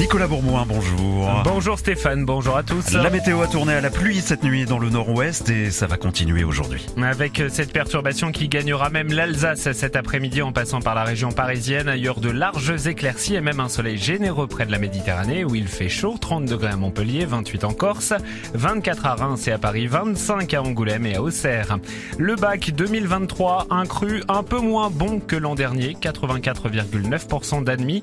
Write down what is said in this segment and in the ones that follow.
Nicolas Bourmoin, bonjour. Bonjour Stéphane, bonjour à tous. La météo a tourné à la pluie cette nuit dans le nord-ouest et ça va continuer aujourd'hui. Avec cette perturbation qui gagnera même l'Alsace cet après-midi en passant par la région parisienne, ailleurs de larges éclaircies et même un soleil généreux près de la Méditerranée où il fait chaud, 30 degrés à Montpellier, 28 en Corse, 24 à Reims et à Paris, 25 à Angoulême et à Auxerre. Le bac 2023, un cru un peu moins bon que l'an dernier, 84,9% d'admis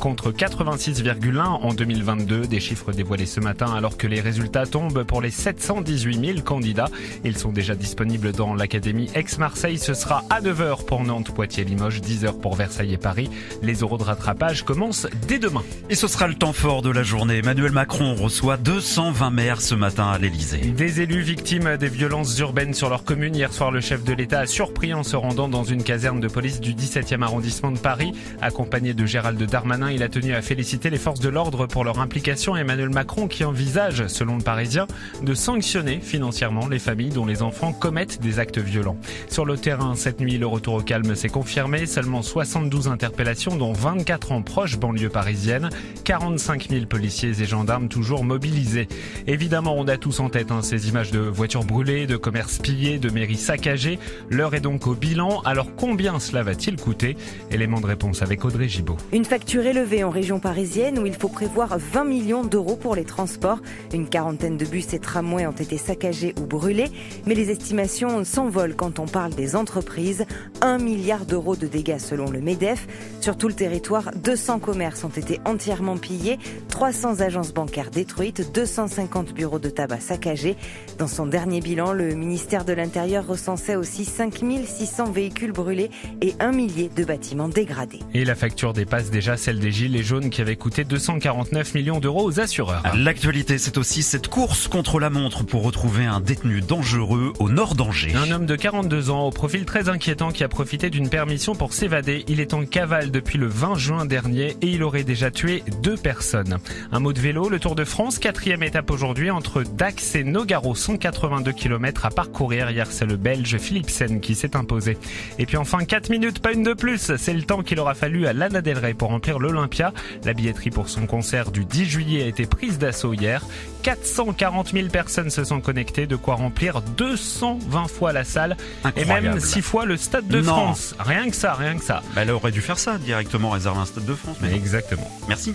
contre 86,1% en 2022, des chiffres dévoilés ce matin alors que les résultats tombent pour les 718 000 candidats. Ils sont déjà disponibles dans l'Académie Aix-Marseille. Ce sera à 9h pour Nantes, Poitiers, Limoges, 10h pour Versailles et Paris. Les euros de rattrapage commencent dès demain. Et ce sera le temps fort de la journée. Emmanuel Macron reçoit 220 maires ce matin à l'Elysée. Des élus victimes des violences urbaines sur leur commune. Hier soir, le chef de l'État a surpris en se rendant dans une caserne de police du 17e arrondissement de Paris. Accompagné de Gérald Darmanin, il a tenu à féliciter les forces de l'ordre pour leur implication. Emmanuel Macron qui envisage, selon le Parisien, de sanctionner financièrement les familles dont les enfants commettent des actes violents. Sur le terrain, cette nuit, le retour au calme s'est confirmé. Seulement 72 interpellations, dont 24 en proche banlieue parisienne. 45 000 policiers et gendarmes toujours mobilisés. Évidemment, on a tous en tête hein, ces images de voitures brûlées, de commerces pillés, de mairies saccagées. L'heure est donc au bilan. Alors combien cela va-t-il coûter? Élément de réponse avec Audrey Gibaud. Une facture élevée en région parisienne où il faut prévoir 20 millions d'euros pour les transports. Une quarantaine de bus et tramways ont été saccagés ou brûlés. Mais les estimations s'envolent quand on parle des entreprises. 1 milliard d'euros de dégâts selon le MEDEF. Sur tout le territoire, 200 commerces ont été entièrement pillés, 300 agences bancaires détruites, 250 bureaux de tabac saccagés. Dans son dernier bilan, le ministère de l'Intérieur recensait aussi 5600 véhicules brûlés et un millier de bâtiments dégradés. Et la facture dépasse déjà celle des Gilets jaunes qui avait coûté 249 millions d'euros aux assureurs. L'actualité, c'est aussi cette course contre la montre pour retrouver un détenu dangereux au nord d'Angers. Un homme de 42 ans au profil très inquiétant qui a profité d'une permission pour s'évader. Il est en cavale depuis le 20 juin dernier et il aurait déjà tué deux personnes. Un mot de vélo, le Tour de France, quatrième étape aujourd'hui entre Dax et Nogaro, 182 km à parcourir. Hier, c'est le Belge Philipsen qui s'est imposé. Et puis enfin, 4 minutes, pas une de plus. C'est le temps qu'il aura fallu à Lana Del Rey pour remplir l'Olympia. La billetterie pour son concert du 10 juillet a été prise d'assaut hier. 440 000 personnes se sont connectées, de quoi remplir 220 fois la salle et Incroyable. même 6 fois le Stade de Non. France. Rien que ça, rien que ça. Bah, elle aurait dû faire ça directement, réserver un stade de France. Mais. Exactement. Merci.